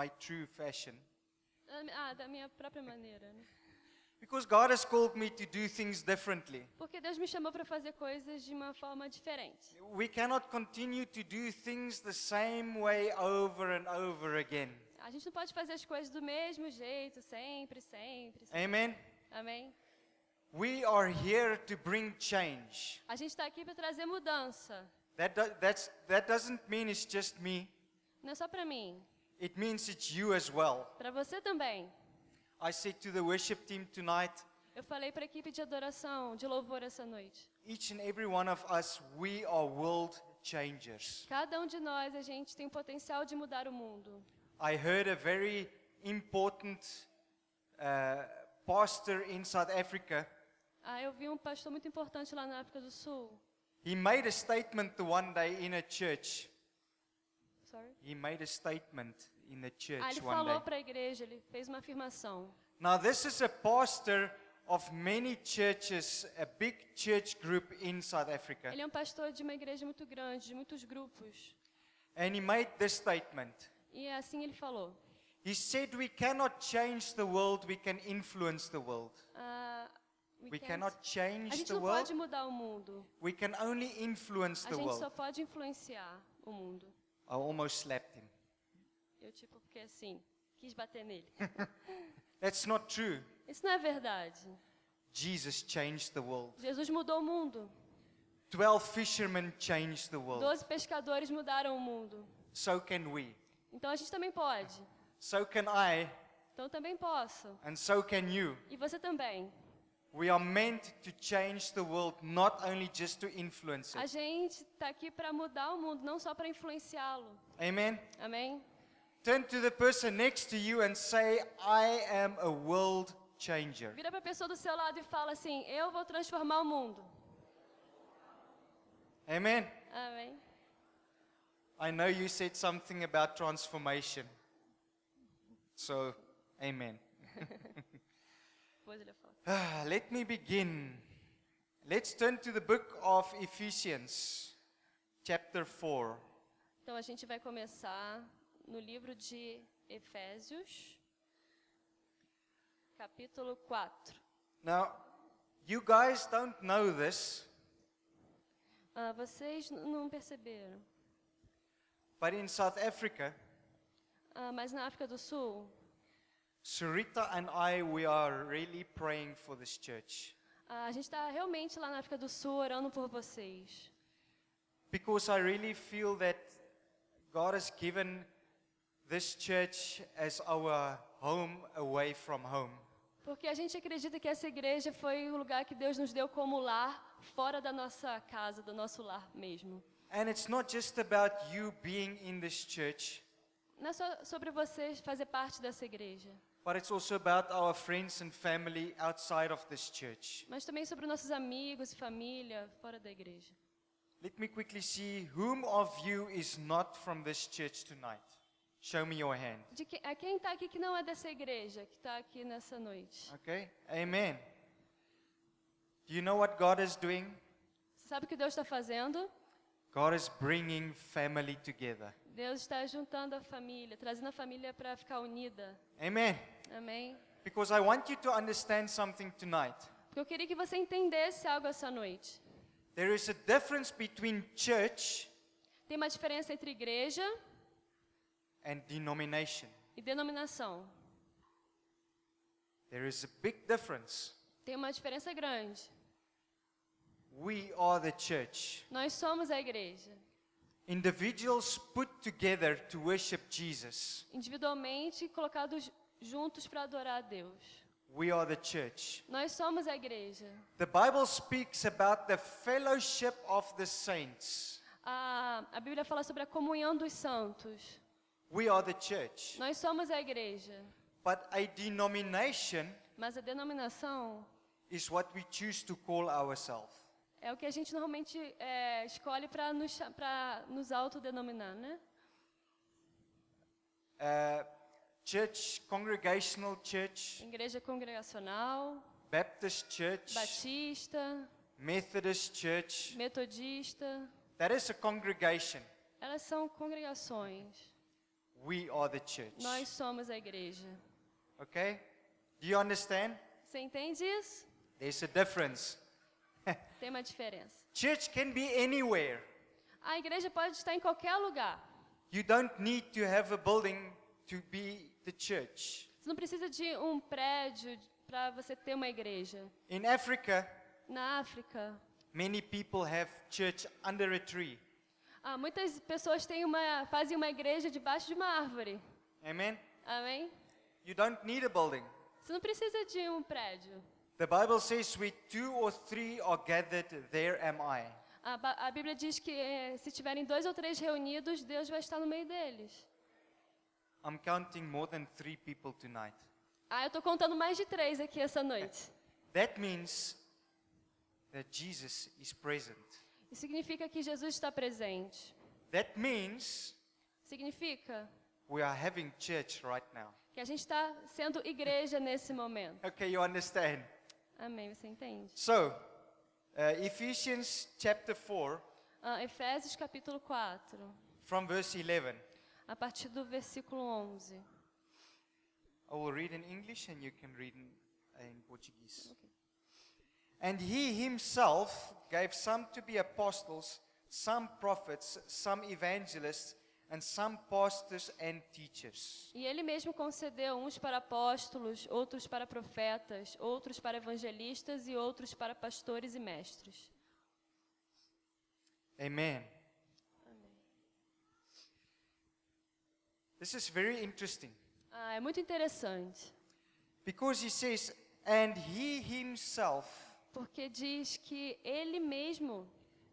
my true fashion. Ah, da minha própria maneira, né? Because God has called me to do things differently. Porque Deus me chamou para fazer coisas de uma forma diferente. We cannot continue to do things the same way over and over again. A gente não pode fazer as coisas do mesmo jeito, sempre, sempre. sempre. Amen. Amém? We are here to bring change. A gente está aqui para trazer mudança. That, do, that's, that doesn't mean it's just me, Não é só para mim, it means it's you as well. para você também. I said to the worship team tonight, Eu falei para a equipe de adoração, de louvor essa noite. each and every one of us, we are world changers. Cada um de nós, a gente tem o potencial de mudar o mundo. I heard a very important uh, pastor in South Africa. Ah, eu vi um pastor muito importante lá na África do Sul. He made a statement the one day in a church. Sorry. He made a statement in the Ah, church ele one falou day. para a igreja, ele fez uma afirmação. Now, this is a pastor of many churches, a big church group in South Africa. Ele é um pastor de uma igreja muito grande, de muitos grupos. And he made this statement. E assim ele falou. He said, We cannot change the world, we can influence the world. ah, we cannot a change gente the não world, pode mudar o mundo. we can only influence A the gente só world. pode influenciar o mundo. I almost slapped him. Eu, tipo, porque assim, quis bater nele. That's not true. Isso não é verdade. Jesus changed the world. Jesus mudou o mundo. Twelve fishermen changed the world. Doze pescadores mudaram o mundo. So can we. Então a gente também pode. So can I, Então também posso. and so can you. E você também. A gente está aqui para mudar o mundo, não só para influenciá-lo. Amen. Amém? Turn to the person next to you and say, I am a world changer. Vira para a pessoa do seu lado e fala assim: Eu vou transformar o mundo. Amen. Amém? I know you said something about transformation. So, amen. Ah, Let me begin. Let's turn to the book of Ephesians, chapter 4. Então a gente vai começar no livro de Efésios, capítulo 4. Now, you guys don't know this, Ah, vocês não perceberam, but in South Africa, Ah, mas na África do Sul, Sarita and I, we are really praying for this church. ah, a gente está realmente lá na África do Sul orando por vocês. Because I really feel that God has given this church as our home away from home. Porque a gente acredita que essa igreja foi o lugar que Deus nos deu como lar, fora da nossa casa, do nosso lar mesmo. And it's not just about you being in this church, Não é só sobre vocês fazer parte dessa igreja, but it's also about our friends and family outside of this church. mas também sobre nossos amigos e família fora da igreja. Let me quickly see whom of you is not from this church tonight. Show me your hand. De que, a quem está aqui que não é dessa igreja, que está aqui nessa noite? Okay? Amen. Do you know what God is doing? Você sabe o que Deus está fazendo? God is bringing family together. Deus está juntando a família, trazendo a família para ficar unida. Amen. Amém? Because I want you to understand something tonight. Porque eu queria que você entendesse algo essa noite. There is a difference between church Tem uma diferença entre igreja and denomination. e denominação. There is a big difference. Tem uma diferença grande. We are the church. Nós somos a igreja. Individuals put together to worship Jesus. Individualmente colocados juntos para adorar a Deus. We are the church. Nós somos a igreja. The Bible speaks about the fellowship of the saints. A, a Bíblia fala sobre a comunhão dos santos. We are the church. Nós somos a igreja. But a denomination Mas a denominação is what we choose to call ourselves. É o que a gente normalmente é, escolhe para nos, pra nos autodenominar, né? Uh, church, congregational church, Igreja congregacional, Baptist church, batista, Methodist church. metodista. That is a congregation. Elas são congregações. We are the church. Nós somos a igreja. Okay? Do you understand? Você entende isso? There's a difference. Tem uma diferença. Church can be anywhere. A igreja pode estar em qualquer lugar. You don't need to have a building to be the church. Você não precisa de um prédio para você ter uma igreja. In Africa, Na África, many people have church under a tree. ah, muitas pessoas têm uma, fazem uma igreja debaixo de uma árvore. Amen? Amém? You don't need a building. Você não precisa de um prédio. The Bible says, where two or three are gathered, there am I. A, a Bíblia diz que eh, se tiverem dois ou três reunidos, Deus vai estar no meio deles. I'm counting more than three people tonight. Ah, eu estou contando mais de três aqui essa noite. That means that Jesus is present. Isso significa que Jesus está presente. That means Significa we are having church right now. que a gente está sendo igreja nesse momento. Okay, you understand? Amém? Você entende? So, uh, Ephesians chapter 4, Ah, Efésios capítulo 4, from verse 11. a partir do versículo 11. I will read in English and you can read in, uh, in Portuguese. And he himself gave some to be apostles, some prophets, some evangelists, and some pastors and teachers. E ele mesmo concedeu uns para apóstolos, outros para profetas, outros para evangelistas e outros para pastores e mestres. Amen. This is very interesting Ah, é muito interessante, because he says, and he himself porque diz que ele mesmo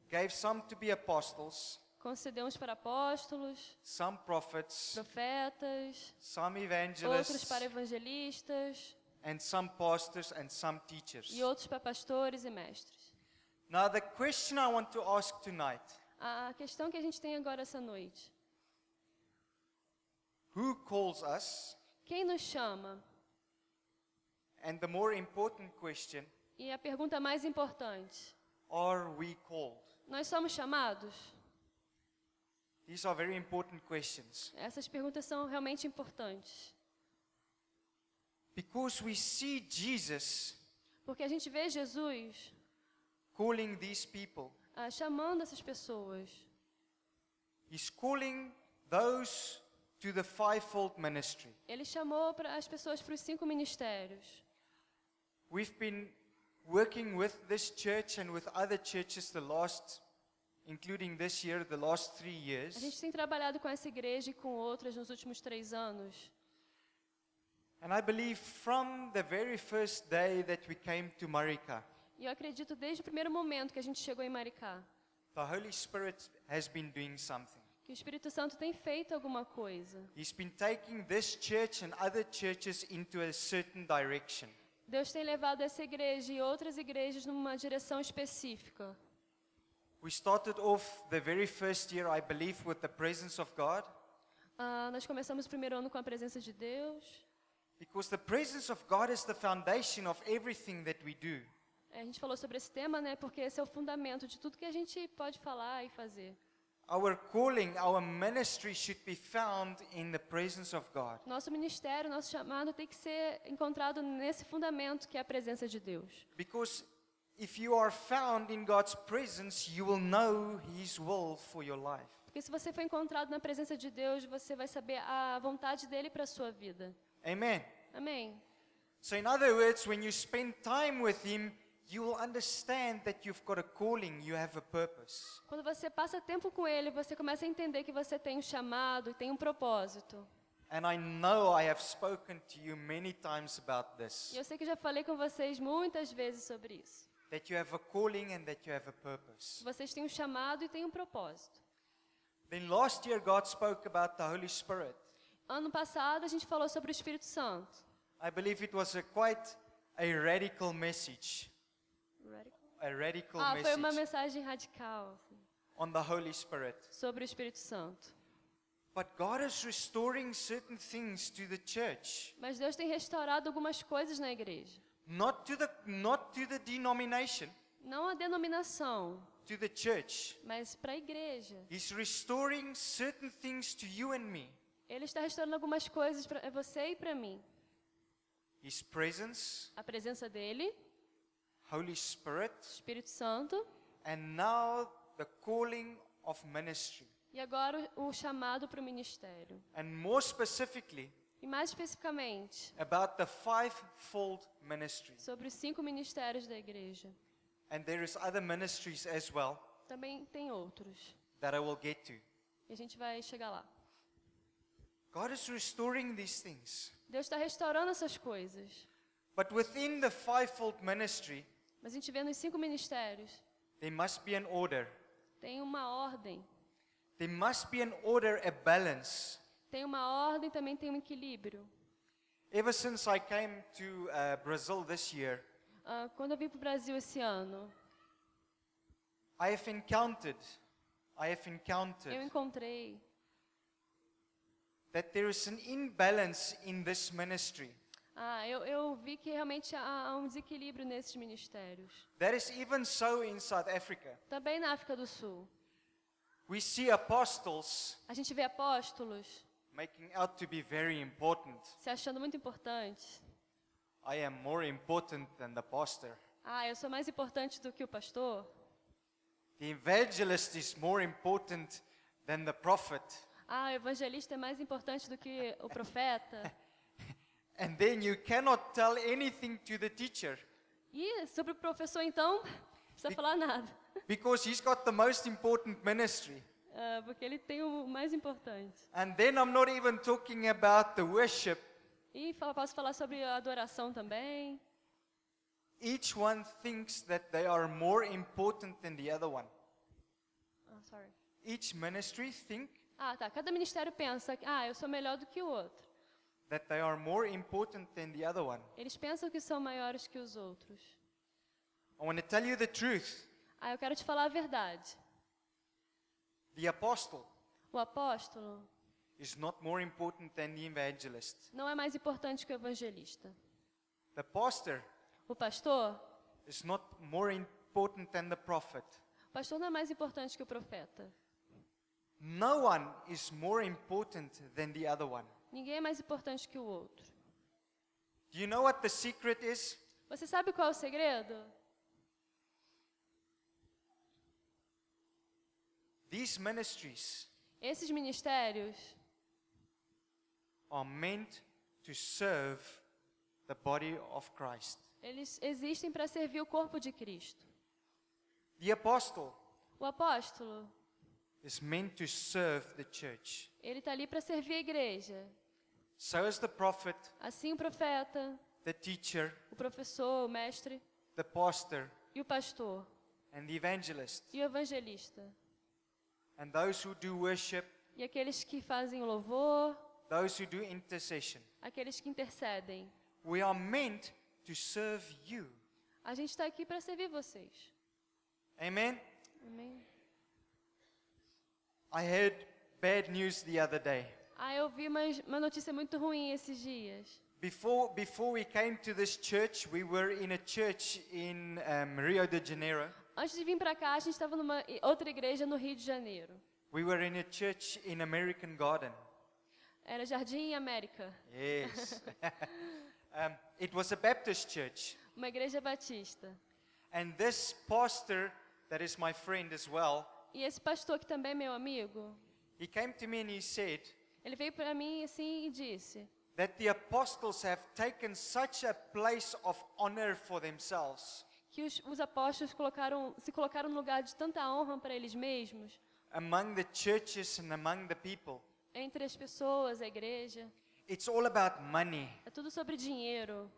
gave some to be apostles, concedeu uns para apóstolos, some prophets, profetas, some outros evangelists, para evangelistas and some pastors and some teachers. e outros para pastores e mestres. Now, the question I want to ask tonight A questão que a gente tem agora essa noite: who calls us? quem nos chama? And the more important question E a pergunta mais importante: are we called? nós somos chamados? These are very important questions Essas perguntas são realmente importantes. because we see Jesus Porque a gente vê Jesus calling these people. ah, chamando essas pessoas. He's calling those to the fivefold ministry. Ele chamou pra, as pessoas para os cinco ministérios. We've been working with this church and with other churches the last, including this year, the last three A years. gente tem trabalhado com essa igreja e com outras nos últimos três anos. And I believe from the very first day that we came to Marika, E eu acredito desde o primeiro momento que a gente chegou em Maricá, the Holy Spirit has been doing something. que o Espírito Santo tem feito alguma coisa. He's been taking this church and other churches into a certain direction. Deus tem levado essa igreja e outras igrejas numa direção específica. We started off the very first year, I believe, with the presence of God, Ah, nós começamos o primeiro ano com a presença de Deus. because the presence of God is the foundation of everything that we do. É, A gente falou sobre esse tema, né? Porque esse é o fundamento de tudo que a gente pode falar e fazer. Our calling, our ministry should be found in the presence of God. Nosso ministério, nosso chamado tem que ser encontrado nesse fundamento que é a presença de Deus. Because if you are found in God's presence, you will know His will for your life. Porque se você for encontrado na presença de Deus, você vai saber a vontade dele para sua vida. Amen. Amém. So, in other words, when you spend time with Him, you will understand that you've got a calling, you have a purpose. Quando você passa tempo com ele, você começa a entender que você tem um chamado e tem um propósito. And I know I have spoken to you many times about E this eu sei que já falei com vocês muitas vezes sobre isso. That you have a calling and that you have a purpose. Vocês têm um chamado e têm um propósito. Then last year, God spoke about the Holy Spirit. Ano passado a gente falou sobre o Espírito Santo. I believe it was a quite a radical message, a radical Ah, foi uma message mensagem radical assim, on the Holy Spirit. sobre o Espírito Santo. But God is restoring certain things to the church, Mas Deus tem restaurado algumas coisas na igreja. Not to the not to the denomination, Não a denominação, to the church. mas para a igreja. He's restoring certain things to you and me. Ele está restaurando algumas coisas para você e para mim. His presence, A presença dele, Holy Spirit, Espírito Santo, and now the calling of ministry. e agora o o chamado para o ministério. And more specifically, E mais especificamente, about the fivefold ministry. sobre os cinco ministérios da igreja. And there is other ministries as well Também tem outros. that I will get to. E a gente vai chegar lá. God is restoring these things. Deus está restaurando essas coisas. But within the fivefold ministry, Mas a gente vê nos cinco ministérios, there must be an order. tem uma ordem. There must be an order, a balance. Tem uma ordem, também tem um equilíbrio. Ever since I came to uh, Brazil this year, Ah, quando eu vim para o Brasil esse ano, I have encountered, I have eu encountered encontrei that there is an imbalance in this ministry. Ah, eu, eu vi que realmente há, há um desequilíbrio nesses ministérios. That is even so in South Africa. Também na África do Sul. We see apostles A gente vê apóstolos making out to be very important. se achando muito importantes. I am more important than the pastor. Ah, eu sou mais importante do que o pastor. The evangelist is more important than the prophet. Ah, o evangelista é mais importante do que o profeta. And then you cannot tell anything to the teacher E sobre o professor, então, não precisa falar nada. because he's got the most important ministry. Ah, porque ele tem o mais importante. And then I'm not even talking about the worship. E fala- posso falar sobre a adoração também. Each one thinks that they are more important than the other one. Ah, sorry. Each ministry think Ah, tá. Cada ministério pensa, que, ah, eu sou melhor do que o outro. that they are more important than the other one. Eles pensam que são maiores que os outros. I want to tell you the truth. Ah, eu quero te falar a verdade. The apostle O apóstolo is not more important than the evangelist. não é mais importante que o evangelista. The pastor O pastor, is not more important than the prophet. o pastor não é mais importante que o profeta. No one is more important than the other one. Ninguém é mais importante que o outro. Do you know what the secret is? Você sabe qual é o segredo? These ministries Esses ministérios are meant to serve the body of Christ. Eles existem para servir o corpo de Cristo. The apostle O apóstolo, is meant to serve the church. ele está ali para servir a igreja. So is the prophet, Assim o profeta, the teacher, o professor, o mestre the pastor, e o pastor and the evangelist. e o evangelista. And those who do worship, E aqueles que fazem o louvor, those who do intercession. aqueles que intercedem. We are meant to serve you. A gente está aqui para servir vocês. Amen. Amém? I heard bad news the other day. Ah, eu vi uma, uma notícia muito ruim esses dias. Before, before we came to this church, we were in a church in um, Rio de Janeiro. Antes de vir para cá, a gente estava numa outra igreja no Rio de Janeiro. We were in a church in American Garden. Era Jardim América, Yes. um, it was a Baptist church. uma igreja batista. And this pastor, that is my friend as well, E esse pastor que também é meu amigo, he came to me and he said ele veio para mim assim e disse that the apostles have taken such a place of honor for themselves que os, os apóstolos colocaram, se colocaram no lugar de tanta honra para eles mesmos, among the churches and among the people. entre as pessoas, a igreja. It's all about money. É tudo sobre dinheiro.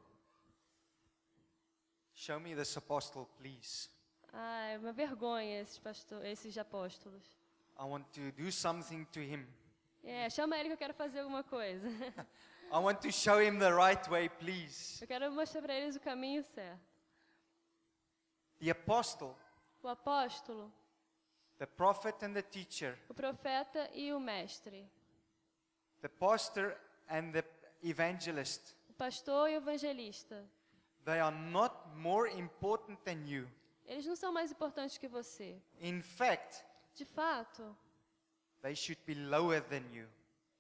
Show me this apostle, please. Ah, é uma vergonha esses, pastor, esses apóstolos. I want to do something to him. É, chama ele que eu quero fazer alguma coisa. I want to show him the right way, please. Eu quero mostrar para eles o caminho certo. The apostle, O apóstolo, the prophet, and the teacher, o profeta e o mestre. the pastor and the evangelist, O pastor e o evangelista. they are not more important than you. Eles não são mais importantes que você. In fact, De fato, they should be lower than you.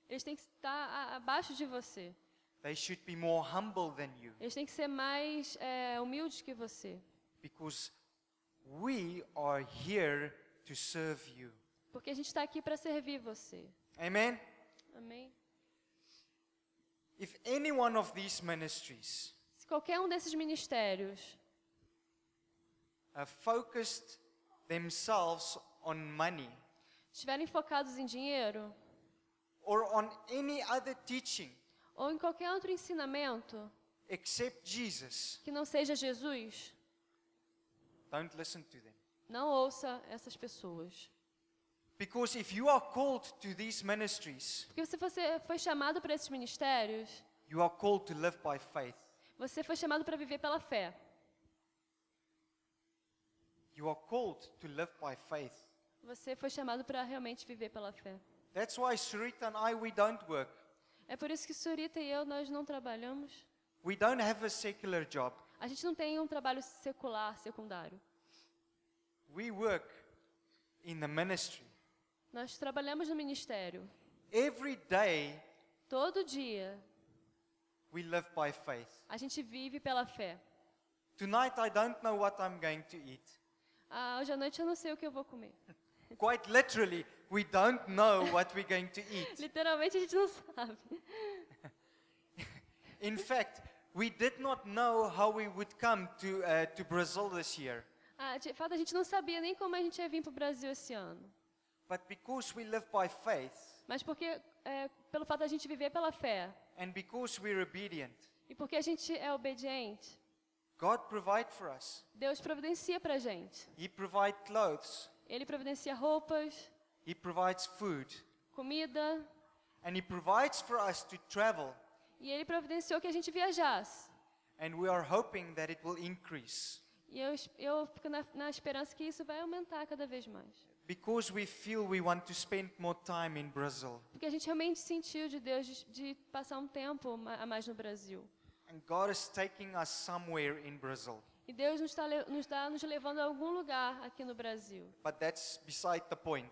Eles têm que estar abaixo de você. They should be more humble than you Eles têm que ser mais é, humildes que você. Because we are here to serve you. Porque a gente está aqui para servir você. Amen. Amém? If any one of these ministries Se qualquer um desses ministérios have focused themselves on money estiverem focados em dinheiro or on any other teaching ou em qualquer outro ensinamento except Jesus, que não seja Jesus, don't listen to them. não ouça essas pessoas. Because if you are called to these ministries, Porque se você foi chamado para esses ministérios, you are called to live by faith. você foi chamado para viver pela fé. You are called to live by faith. Você foi chamado para realmente viver pela fé. That's why Sarita and I, we don't work. É por isso que Surita e eu, nós não trabalhamos. We don't have a secular job. A gente não tem um trabalho secular, secundário. We work in the ministry. Nós trabalhamos no ministério. Every day, Todo dia, we live by faith. a gente vive pela fé. Tonight, I don't know what I'm going to eat. Ah, hoje à noite eu não sei o que eu vou comer. Quite literally, we don't know what we're going to eat. Literalmente a gente não sabe. In fact, we did not know how we would come to, uh, to Brazil this year. Ah, de fato, a gente não sabia nem como a gente ia vir para o Brasil esse ano. But because we live by faith Mas porque, é, pelo fato da gente viver pela fé and because we're obedient, e porque a gente é obediente, God provides for us. Deus providencia para a gente. He provides clothes, Ele providencia roupas, He provides food, comida, and He provides for us to travel. E Ele providenciou que a gente viajasse. And we are hoping that it will increase E eu, eu fico na, na esperança que isso vai aumentar cada vez mais. because we feel we want to spend more time in Brazil. Porque a gente realmente sentiu de Deus de, de passar um tempo ma- a mais no Brasil. And God is taking us somewhere in Brazil. E Deus nos está nos, tá nos levando a algum lugar aqui no Brasil. But that's beside the point.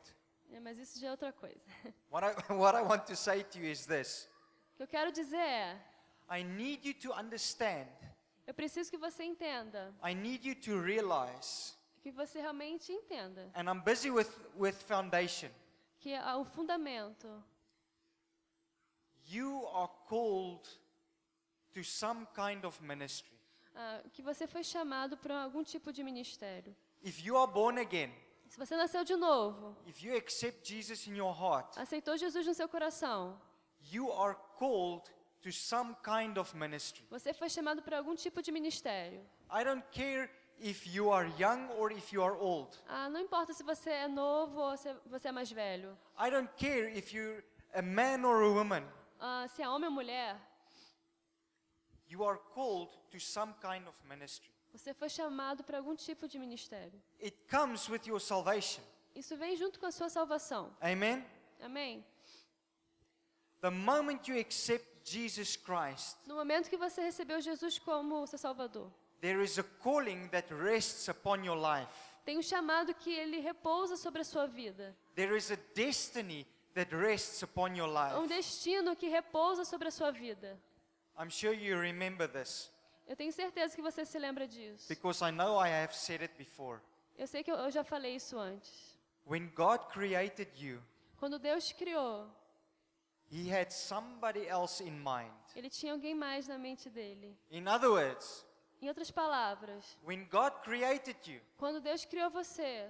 É, mas isso já é outra coisa. What I, what I want to say to you is this que eu quero dizer é, I need you to understand, eu preciso que você entenda, I need you to realize, que você realmente entenda and I'm busy with, with foundation. que há um fundamento. You are called to some kind of ministry. ah, que você foi chamado para algum tipo de ministério. If you are born again, Se você nasceu de novo, if you accept Jesus in your heart, aceitou Jesus no seu coração, you are called to some kind of ministry. você foi chamado para algum tipo de ministério. I don't care if you are young or if you are old. Ah, não importa se você é novo ou se você é mais velho. I don't care if you're a man or a woman. Ah, se é homem ou mulher, You are called to some kind of ministry. você foi chamado para algum tipo de ministério. It comes with your salvation. Isso vem junto com a sua salvação. Amen. Amém? The moment you accept Jesus Christ, No momento que você recebeu Jesus como seu Salvador, there is a calling that rests upon your life. tem um chamado que ele repousa sobre a sua vida. There is a destiny that rests upon your Um life. destino que repousa sobre a sua vida. I'm sure you remember this Eu tenho certeza que você se lembra disso. because I know I have said it before. Eu sei que eu, eu já falei isso antes. When God created you, Quando Deus te criou, ele tinha alguém mais na mente dele. In other words, Em outras palavras, when God created you, quando Deus criou você,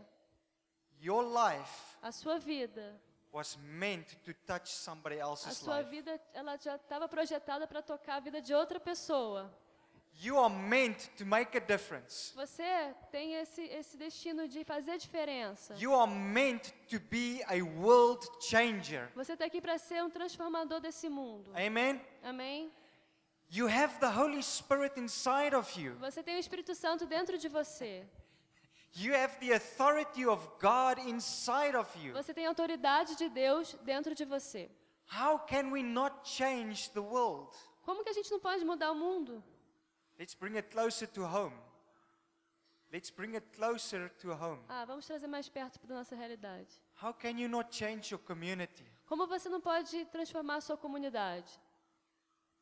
your life a sua vida, was meant to touch somebody a else's sua life. vida, ela já estava projetada para tocar a vida de outra pessoa. You are meant to make a difference. Você tem esse, esse destino de fazer a diferença. You are meant to be a world changer. Você está aqui para ser um transformador desse mundo. Amen. Amém? You have the Holy Spirit inside of you. Você tem o Espírito Santo dentro de você. You have the authority of God inside of you. Você tem a autoridade de Deus dentro de você. How can we not change the world? Como que a gente não pode mudar o mundo? Let's bring it closer to home. Let's bring it closer to home. Ah, vamos trazer mais perto da nossa realidade. How can you not change your community? Como você não pode transformar a sua comunidade?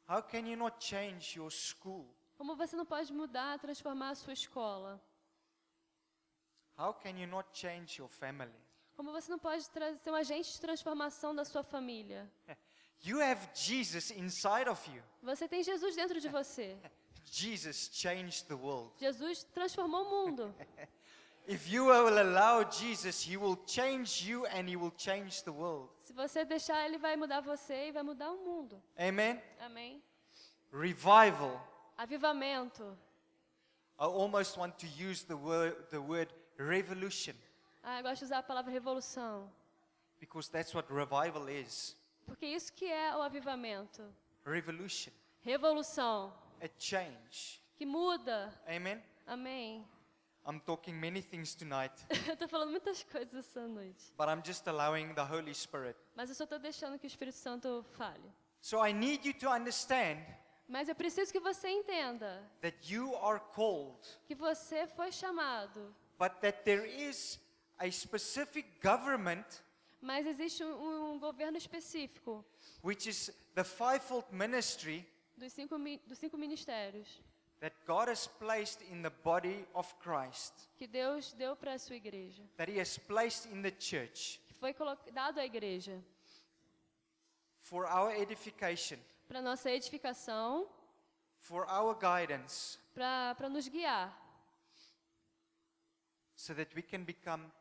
How can you not change your school? Como você não pode mudar, transformar a sua escola? How can you not change your family? Como você não pode ser um agente de transformação da sua família? You have Jesus inside of you. Você tem Jesus dentro de você. Jesus changed the world. Jesus transformou o mundo. If you will allow Jesus, He will change you and He will change the world. Se você deixar, ele vai mudar você e vai mudar o mundo. Amen? Amém? Revival. Avivamento. I almost want to use the word, the word revolution Ah, eu gosto de usar a palavra revolução. because that's what revival is. Porque isso que é o avivamento. Revolution. Revolução. A change. Que muda. Amen? Amém. I'm talking many things tonight, Eu estou falando muitas coisas essa noite. but I'm just allowing the Holy Spirit. Mas eu só estou deixando que o Espírito Santo fale. So I need you to understand Mas eu preciso que você entenda that you are called, que você foi chamado. but that there is a specific government Mas existe um, um governo específico which is the fivefold ministry dos cinco, dos cinco ministérios that God has placed in the body of Christ, que Deus deu para a sua igreja. that He has placed in the church Que foi dado à igreja. for our edification, Para nossa edificação, for our guidance, para nos guiar. so that we can become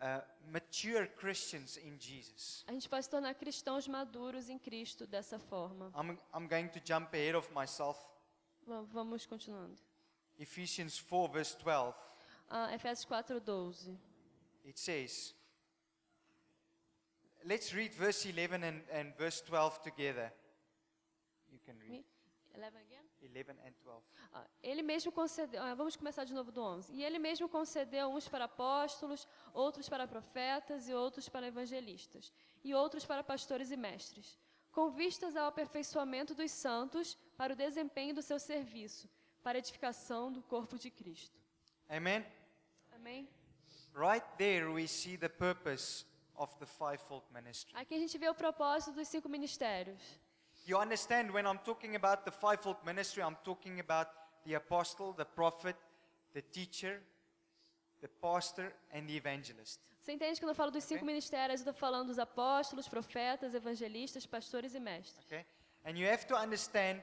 uh, mature Christians in Jesus. A gente pode se tornar cristãos maduros em Cristo dessa forma. I'm, I'm going to jump ahead of myself. Va- Vamos continuando. Ephesians 4, verse 12. Ah, Efésios 4, 12. It says, let's read verse 11 and, and verse 12 together. You can read Me- 11 again? 11 and 12. Ah, Ele mesmo concedeu, ah, vamos começar de novo do 11. E ele mesmo concedeu uns para apóstolos, outros para profetas e outros para evangelistas, e outros para pastores e mestres, com vistas ao aperfeiçoamento dos santos para o desempenho do seu serviço, para a edificação do corpo de Cristo. Amen. Amém? Right there, we see the purpose of the fivefold ministry. Aqui a gente vê o propósito dos cinco ministérios. You understand when I'm talking about the fivefold ministry, I'm talking about the apostle, the prophet, the teacher, the pastor, and the evangelist. Você entende que quando eu falo dos cinco Ok. ministérios, eu estou falando dos apóstolos, profetas, evangelistas, pastores e mestres. Okay? And you have to understand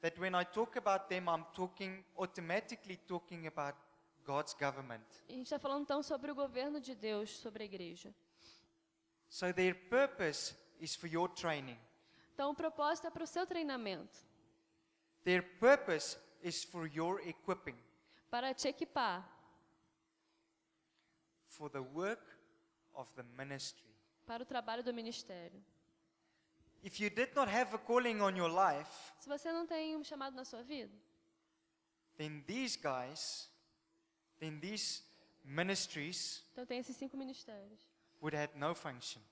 that when I talk about them, I'm talking automatically talking about God's government. E a gente está falando então sobre o governo de Deus sobre a igreja. So their purpose is for your training. Então o propósito é para o seu treinamento, Their purpose is for your equipping, para te equipar, for the work of the ministry. para o trabalho do ministério. If you did not have a calling on your life, Se você não tem um chamado na sua vida, then these guys, then these ministries então tem esses cinco ministérios. would have no function.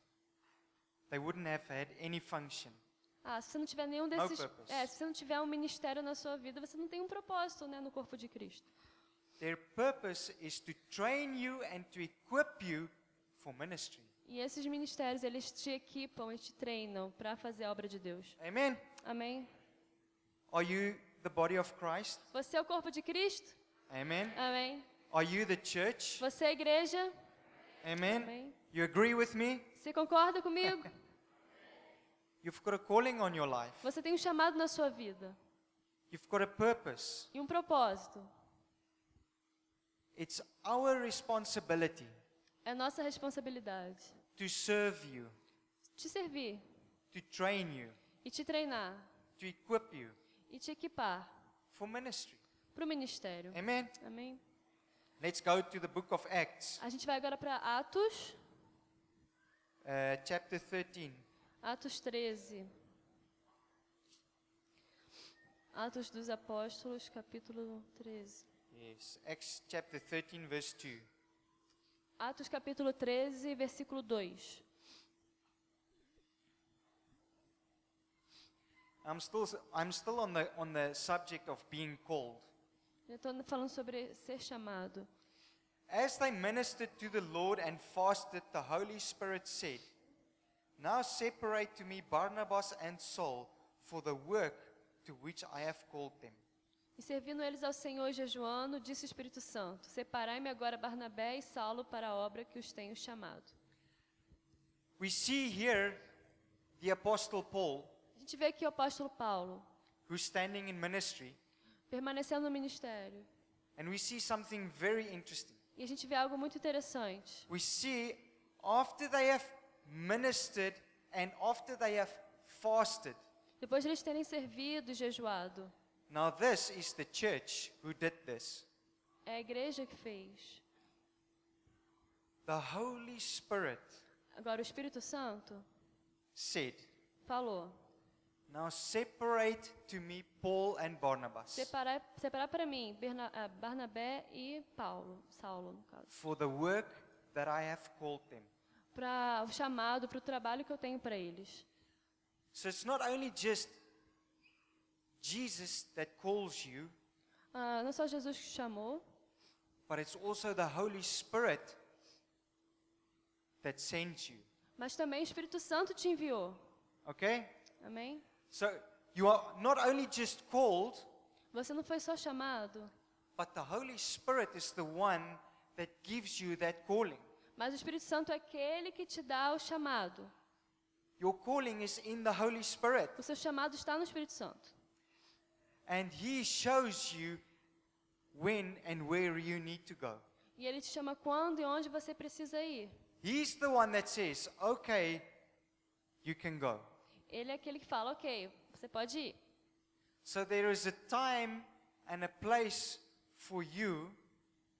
They wouldn't have had any function. Ah, se você não tiver nenhum desses, é, se você não tiver um ministério na sua vida, você não tem um propósito, né, no corpo de Cristo. Their purpose is to train you and to equip you for ministry. E esses ministérios, eles te equipam, eles te treinam para fazer a obra de Deus. Amen. Amém? Are you the body of Christ? Você é o corpo de Cristo? Amen. Amém? Are you the church? Você é a igreja? Amen. Amém? You agree with me? Você concorda comigo? You've got a calling on your life. Você tem um chamado na sua vida You've got a purpose. e um propósito. It's our responsibility É nossa responsabilidade to serve you, te servir to train you, e te treinar to equip you e te equipar for ministry. para o ministério. Amen. Amém? Let's go to the book of Acts, A gente vai agora para Atos, uh, chapter 13. Atos 13. Atos dos Apóstolos, capítulo 13. Yes, Acts chapter 13, verse 2. Atos capítulo 13, versículo 2. I'm still, I'm still on, the, on the subject of being called. Eu estou falando sobre ser chamado. As they ministered to the Lord and fasted, the Holy Spirit said, Now separate to me Barnabas and Saul for the work to which I have called them. E servindo eles ao Senhor e jejuando, disse o Espírito Santo: Separai-me agora Barnabé e Saulo para a obra que os tenho chamado. We see here the Apostle Paul, A gente vê aqui o apóstolo Paulo, who's standing in ministry, permanecendo no ministério. and we see something very interesting. E a gente vê algo muito interessante. We see after they have ministered and after they have fasted, Depois de eles terem servido e jejuado, now this is the church who did this. é a igreja que fez. The Holy Spirit Agora, o Espírito Santo said, falou: Now separate to me Paul and Barnabas separar, separar para mim Berna, ah, Barnabé e Paulo, Saulo, no caso, for the work that I have called them. Para o chamado, para o trabalho que eu tenho para eles. So it's not only just Jesus that calls you, Ah, não só Jesus que chamou, but it's also the Holy Spirit that sends you. mas também o Espírito Santo te enviou. Okay? Amém? So you are not only just called, Você não foi só chamado, but the Holy Spirit is the one that gives you that calling. Mas o Espírito Santo é aquele que te dá o chamado. Your calling is in the Holy Spirit, O seu chamado está no Espírito Santo. and He shows you when and where you need to go. E ele te chama quando e onde você precisa ir. He's the one that says, okay, you can go. Ele é aquele que fala, ok, você pode ir. So there is a time and a place for you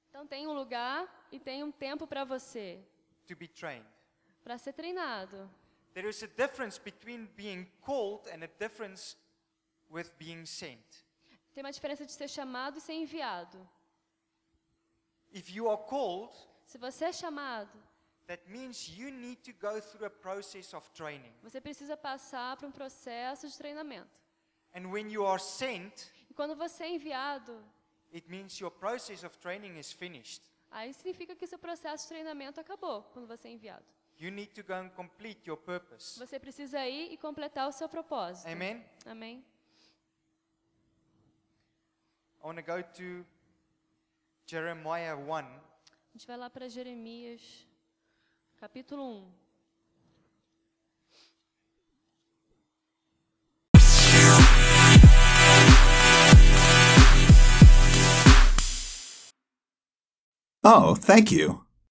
Então tem um lugar e tem um tempo para você, to be trained. para ser treinado. There is a difference between being called and a difference with being sent. Tem uma diferença de ser chamado e ser enviado. If you are called, Se você é chamado, that means you need to go through a process of training. você precisa passar por um processo de treinamento. And when you are sent, E quando você é enviado, it means your process of training is finished. Aí significa que seu processo de treinamento acabou quando você é enviado. You need to go and complete your purpose. Você precisa ir e completar o seu propósito. Amen. Amém? I want to go to Jeremiah 1. A gente vai lá para Jeremias, capítulo 1. Oh, thank you.